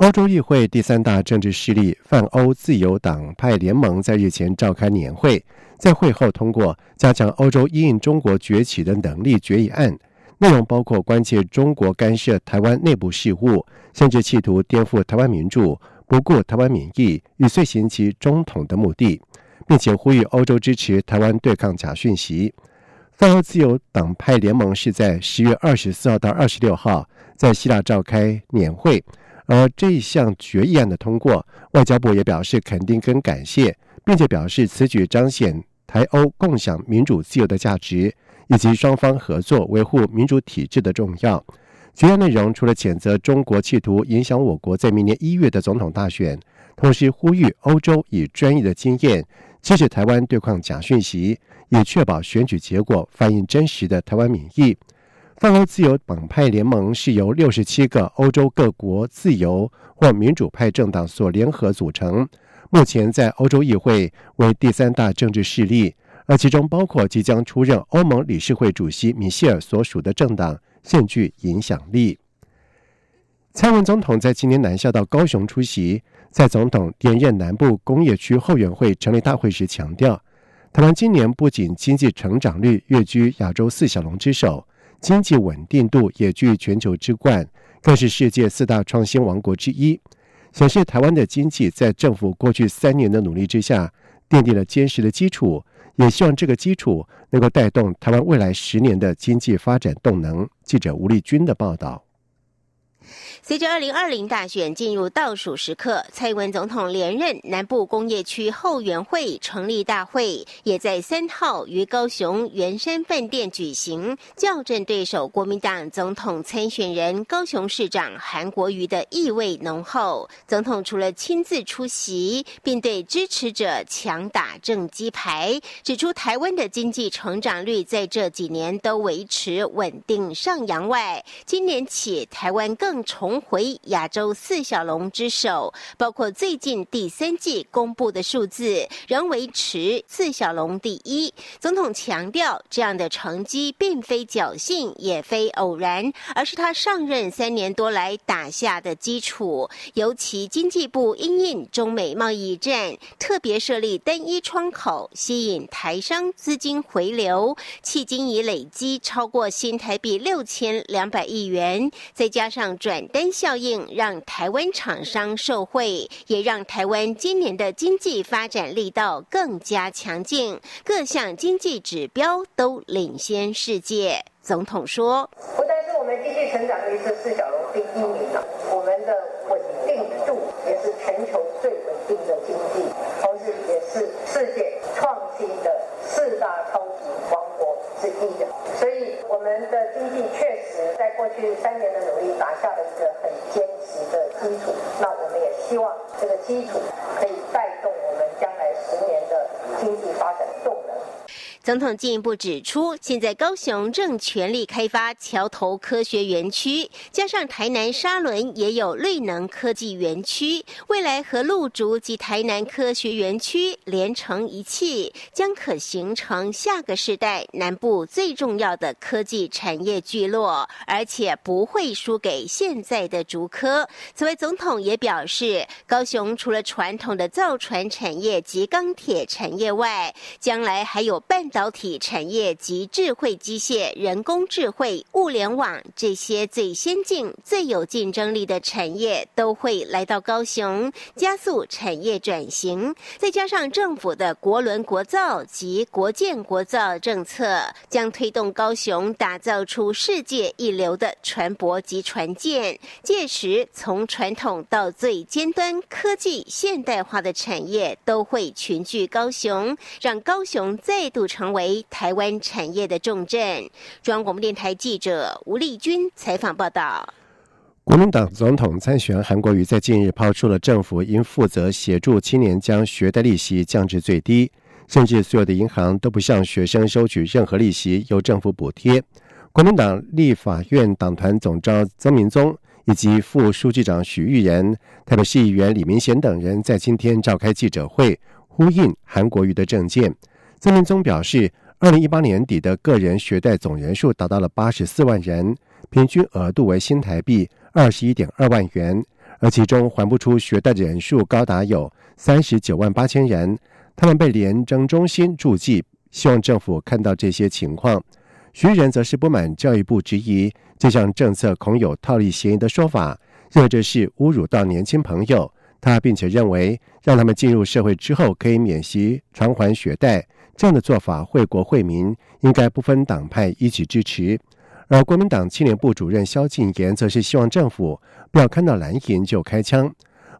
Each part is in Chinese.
欧洲议会第三大政治势力泛欧自由党派联盟在日前召开年会，在会后通过加强欧洲因应中国崛起的能力决议案，内容包括关切中国干涉台湾内部事务，甚至企图颠覆台湾民主，不顾台湾民意，与遂行其中统的目的，并且呼吁欧洲支持台湾对抗假讯息。泛欧自由党派联盟是在十月二十四号到二十六号在希腊召开年会，而这一项决议案的通过，外交部也表示肯定跟感谢，并且表示此举彰显台欧共享民主自由的价值，以及双方合作维护民主体制的重要。决议内容除了谴责中国企图影响我国在明年一月的总统大选，同时呼吁欧洲以专业的经验支持台湾对抗假讯息。以确保选举结果反映真实的台湾民意。泛欧自由党派联盟是由六十七个欧洲各国自由或民主派政党所联合组成，目前在欧洲议会为第三大政治势力，而其中包括即将出任欧盟理事会主席米歇尔所属的政党，现具影响力。蔡文总统在今年南下到高雄出席，在总统连任南部工业区后援会成立大会时强调。台湾今年不仅经济成长率跃居亚洲四小龙之首，经济稳定度也居全球之冠，更是世界四大创新王国之一。显示台湾的经济在政府过去三年的努力之下，奠定了坚实的基础，也希望这个基础能够带动台湾未来十年的经济发展动能。记者吴丽君的报道。随着二零二零大选进入倒数时刻，蔡英文总统连任南部工业区后援会成立大会，也在三号于高雄圆山饭店举行，校正对手国民党总统参选人高雄市长韩国瑜的意味浓厚。总统除了亲自出席，并对支持者强打正鸡排，指出台湾的经济成长率在这几年都维持稳定上扬外，今年起台湾更重。重回亚洲四小龙之首，包括最近第三季公布的数字，仍维持四小龙第一。总统强调，这样的成绩并非侥幸，也非偶然，而是他上任三年多来打下的基础。尤其经济部因应中美贸易战，特别设立单一窗口，吸引台商资金回流，迄今已累积超过新台币六千两百亿元，再加上转单。效应让台湾厂商受惠，也让台湾今年的经济发展力道更加强劲，各项经济指标都领先世界。总统说：“不但是我们经济成长率是四小龙第一名了，我们的稳定度也是全球最稳定的经济，同时也是世界创新的四大超级王国之一的。我们的经济确实在过去三年的努力打下了一个很坚实的。”基础，那我们也希望这个基础可以带动我们将来十年的经济发展。总统进一步指出，现在高雄正全力开发桥头科学园区，加上台南沙仑也有绿能科技园区，未来和陆竹及台南科学园区连成一气，将可形成下个世代南部最重要的科技产业聚落，而且不会输给现在的竹科。此外，总统也表示，高雄除了传统的造船产业及钢铁产业外，将来还有半。导体产业及智慧机械、人工智慧、物联网这些最先进、最有竞争力的产业都会来到高雄，加速产业转型。再加上政府的国轮国造及国建国造政策，将推动高雄打造出世界一流的船舶及船舰。届时，从传统到最尖端科技现代化的产业都会群聚高雄，让高雄再度成。成为台湾产业的重镇。中央广播电台记者吴丽君采访报道。国民党总统参选韩国瑜在近日抛出了政府应负责协助青年将学贷利息降至最低，甚至所有的银行都不向学生收取任何利息，由政府补贴。国民党立法院党团总召曾明宗以及副书记长许玉仁、台北市议员李明贤等人在今天召开记者会，呼应韩国瑜的政见。曾明宗表示，二零一八年底的个人学贷总人数达到了八十四万人，平均额度为新台币二十一点二万元，而其中还不出学贷的人数高达有三十九万八千人。他们被廉政中心注记，希望政府看到这些情况。徐仁则是不满教育部质疑这项政策恐有套利嫌疑的说法，认为这是侮辱到年轻朋友。他并且认为，让他们进入社会之后可以免息偿还学贷，这样的做法惠国惠民，应该不分党派一起支持。而国民党青年部主任萧敬言则是希望政府不要看到蓝营就开枪。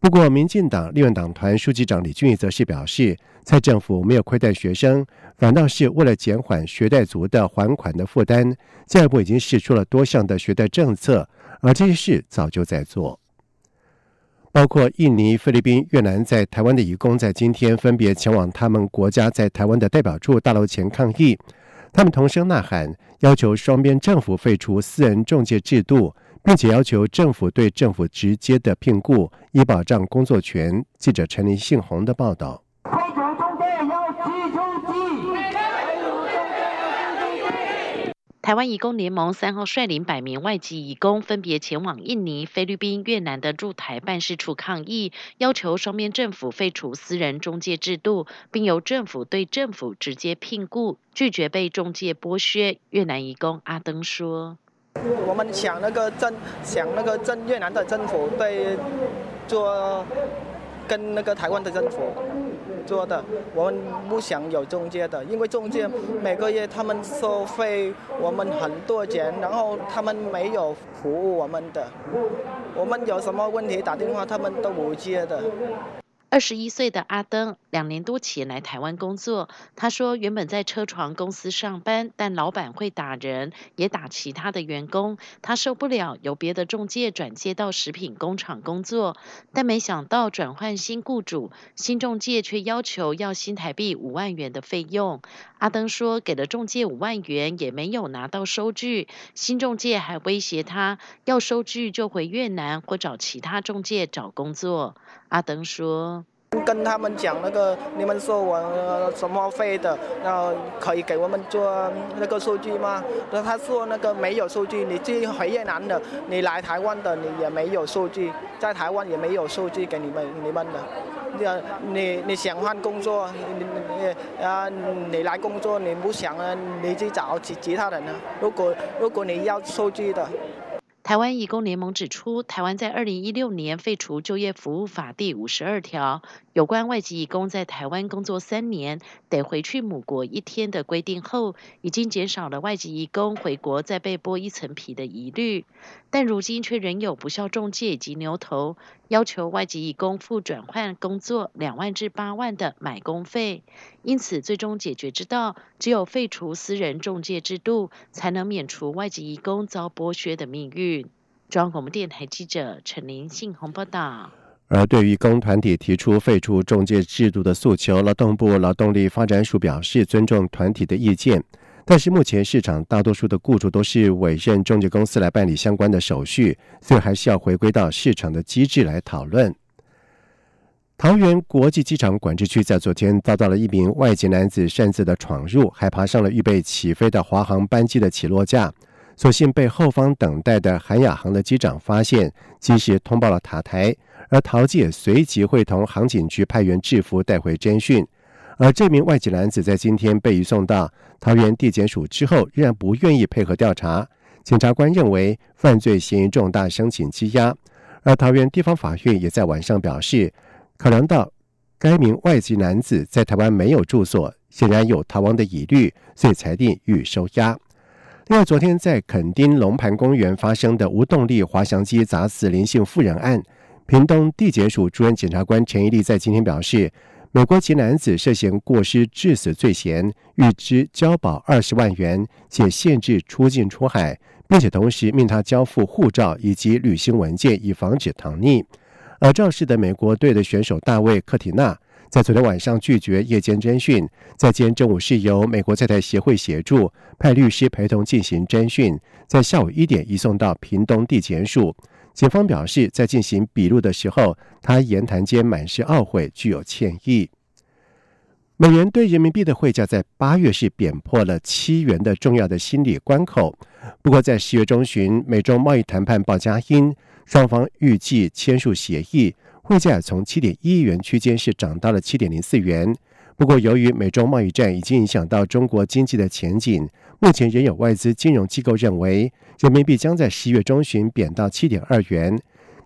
不过，民进党立院党团书记长李俊毅则是表示，蔡政府没有亏待学生，反倒是为了减缓学贷族的还款的负担，教育部已经试出了多项的学贷政策，而这些事早就在做。包括印尼、菲律宾、越南在台湾的移工，在今天分别前往他们国家在台湾的代表处大楼前抗议，他们同声呐喊，要求双边政府废除私人中介制度。并且要求政府对政府直接的聘雇，以保障工作权。记者陈林信宏的报道。台湾移工联盟三号率领百名外籍移工，分别前往印尼、菲律宾、越南的驻台办事处抗议，要求双边政府废除私人中介制度，并由政府对政府直接聘雇，拒绝被中介剥削。越南移工阿登说。我们想那个政，想那个政越南的政府对做跟那个台湾的政府做的，我们不想有中介的，因为中介每个月他们收费我们很多钱，然后他们没有服务我们的，我们有什么问题打电话他们都不接的。二十一岁的阿登两年多前来台湾工作。他说，原本在车床公司上班，但老板会打人，也打其他的员工，他受不了，由别的中介转接到食品工厂工作。但没想到转换新雇主，新中介却要求要新台币五万元的费用。阿登说，给了中介五万元，也没有拿到收据。新中介还威胁他，要收据就回越南或找其他中介找工作。阿登说：“跟他们讲那个，你们说我什么费的，然后可以给我们做那个数据吗？他说那个没有数据，你去回越南的，你来台湾的，你也没有数据，在台湾也没有数据给你们你们的。你你你想换工作，你你啊，你来工作你不想啊，你去找其其他人啊。如果如果你要数据的。”台湾义工联盟指出，台湾在二零一六年废除就业服务法第五十二条，有关外籍义工在台湾工作三年得回去母国一天的规定后，已经减少了外籍义工回国再被剥一层皮的疑虑。但如今却仍有不孝中介及牛头要求外籍义工付转换工作两万至八万的买工费，因此最终解决之道，只有废除私人中介制度，才能免除外籍义工遭剥削的命运。中央广播电台记者陈林信宏报道。而对于工团体提出废除中介制度的诉求，劳动部劳动力发展署表示尊重团体的意见。但是目前市场大多数的雇主都是委任中介公司来办理相关的手续，所以还是要回归到市场的机制来讨论。桃园国际机场管制区在昨天遭到了一名外籍男子擅自的闯入，还爬上了预备起飞的华航班机的起落架，所幸被后方等待的韩亚航的机长发现，及时通报了塔台，而桃机也随即会同航警局派员制服带回侦讯。而这名外籍男子在今天被移送到桃园地检署之后，仍然不愿意配合调查。检察官认为犯罪嫌疑重大，申请羁押。而桃园地方法院也在晚上表示，考量到该名外籍男子在台湾没有住所，显然有逃亡的疑虑，所以裁定予以收押。另外，昨天在垦丁龙盘公园发生的无动力滑翔机砸死林姓妇人案，屏东地检署主任检察官陈义立在今天表示。美国籍男子涉嫌过失致死罪嫌，预支交保二十万元，且限制出境出海，并且同时命他交付护照以及旅行文件，以防止逃匿。而肇事的美国队的选手大卫·克提纳，在昨天晚上拒绝夜间侦讯，在今天中午是由美国在台协会协助派律师陪同进行侦讯，在下午一点移送到屏东地检署。警方表示，在进行笔录的时候，他言谈间满是懊悔，具有歉意。美元对人民币的汇价在八月是贬破了七元的重要的心理关口。不过，在十月中旬，美中贸易谈判报佳音，双方预计签署协议，汇价从七点一元区间是涨到了七点零四元。不过，由于美中贸易战已经影响到中国经济的前景，目前仍有外资金融机构认为，人民币将在十一月中旬贬到七点二元。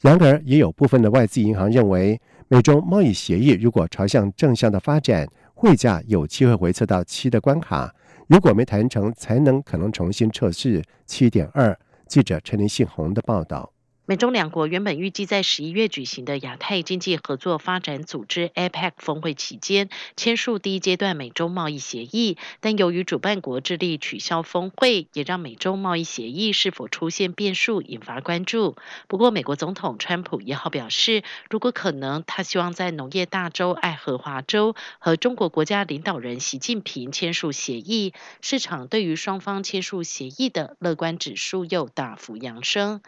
然而，也有部分的外资银行认为，美中贸易协议如果朝向正向的发展，汇价有机会回测到七的关卡，如果没谈成，才能可能重新测试七点二。记者陈林信宏的报道。美中两国原本预计在十一月举行的亚太经济合作发展组织 （APEC） 峰会期间签署第一阶段美中贸易协议，但由于主办国致力取消峰会，也让美中贸易协议是否出现变数引发关注。不过，美国总统川普一号表示，如果可能，他希望在农业大州爱荷华州和中国国家领导人习近平签署协议。市场对于双方签署协议的乐观指数又大幅扬升。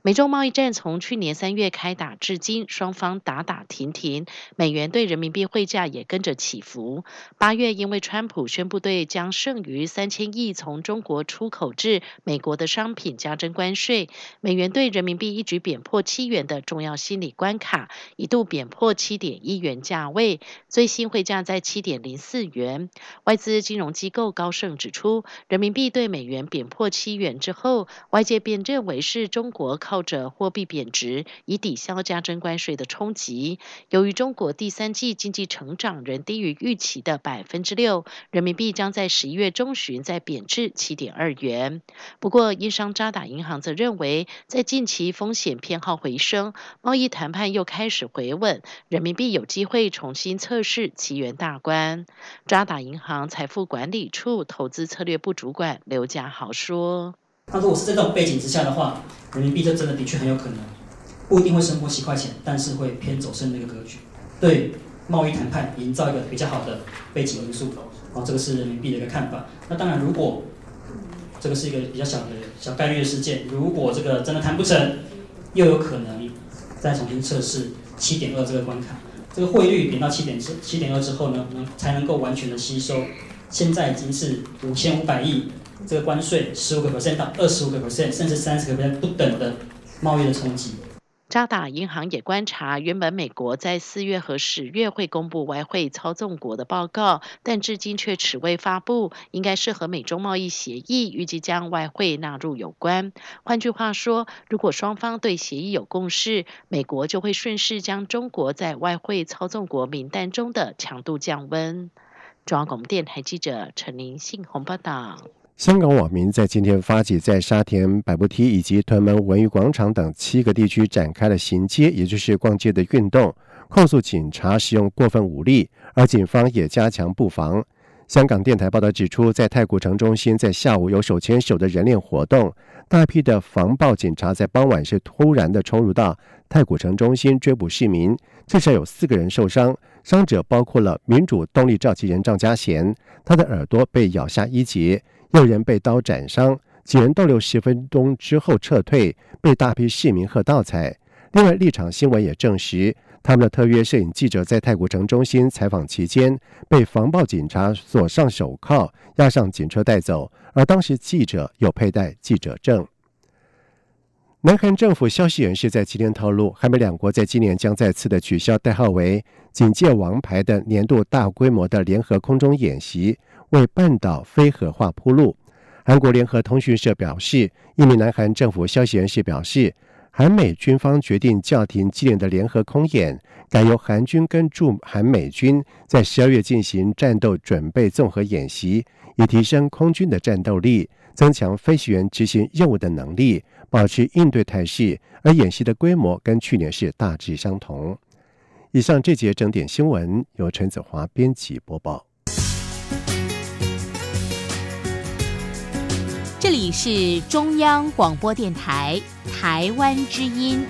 美中贸易战从去年三月开打至今，双方打打停停，美元对人民币汇价也跟着起伏。八月，因为川普宣布对将剩余三千亿从中国出口至美国的商品加征关税，美元对人民币一举贬破七元的重要心理关卡，一度贬破七点一元价位，最新汇价在七点零四元。外资金融机构高盛指出，人民币对美元贬破七元之后，外界便认为是中国靠。着货币贬值以抵消加征关税的冲击。由于中国第三季经济成长仍低于预期的百分之六，人民币将在十一月中旬再贬至七点二元。不过，英商渣打银行则认为，在近期风险偏好回升，贸易谈判又开始回稳，人民币有机会重新测试七元大关。渣打银行财富管理处投资策略部主管刘家豪说。那如果是在这种背景之下的话，人民币这真的的确很有可能不一定会升破七块钱，但是会偏走升的一个格局，对贸易谈判营造一个比较好的背景因素。哦，这个是人民币的一个看法。那当然，如果这个是一个比较小的小概率的事件，如果这个真的谈不成，又有可能再重新测试七点二这个关卡。这个汇率贬到七点七点二之后呢，能才能够完全的吸收。现在已经是五千五百亿。”这个关税十五个 percent 到二十五个 percent，甚至三十个 percent 不等的贸易的冲击。渣打银行也观察，原本美国在四月和十月会公布外汇操纵国的报告，但至今却迟未发布，应该是和美中贸易协议预计将外汇纳入有关。换句话说，如果双方对协议有共识，美国就会顺势将中国在外汇操纵国名单中的强度降温。中央广播电台记者陈林信宏报道。香港网民在今天发起在沙田百步梯以及屯门文娱广场等七个地区展开了行街，也就是逛街的运动，控诉警察使用过分武力，而警方也加强布防。香港电台报道指出，在太古城中心，在下午有手牵手的人链活动，大批的防暴警察在傍晚是突然的冲入到太古城中心追捕市民，至少有四个人受伤，伤者包括了民主动力召集人赵家贤，他的耳朵被咬下一截。有人被刀斩伤，几人逗留十分钟之后撤退，被大批市民喝倒彩。另外，立场新闻也证实，他们的特约摄影记者在太古城中心采访期间，被防暴警察锁上手铐，押上警车带走。而当时记者有佩戴记者证。南韩政府消息人士在今天透露，韩美两国在今年将再次的取消代号为“警戒王牌”的年度大规模的联合空中演习。为半岛非核化铺路，韩国联合通讯社表示，一名南韩政府消息人士表示，韩美军方决定叫停今年的联合空演，改由韩军跟驻韩美军在十二月进行战斗准备综合演习，以提升空军的战斗力，增强飞行员执行任务的能力，保持应对态势。而演习的规模跟去年是大致相同。以上这节整点新闻由陈子华编辑播报。这里是中央广播电台台湾之音。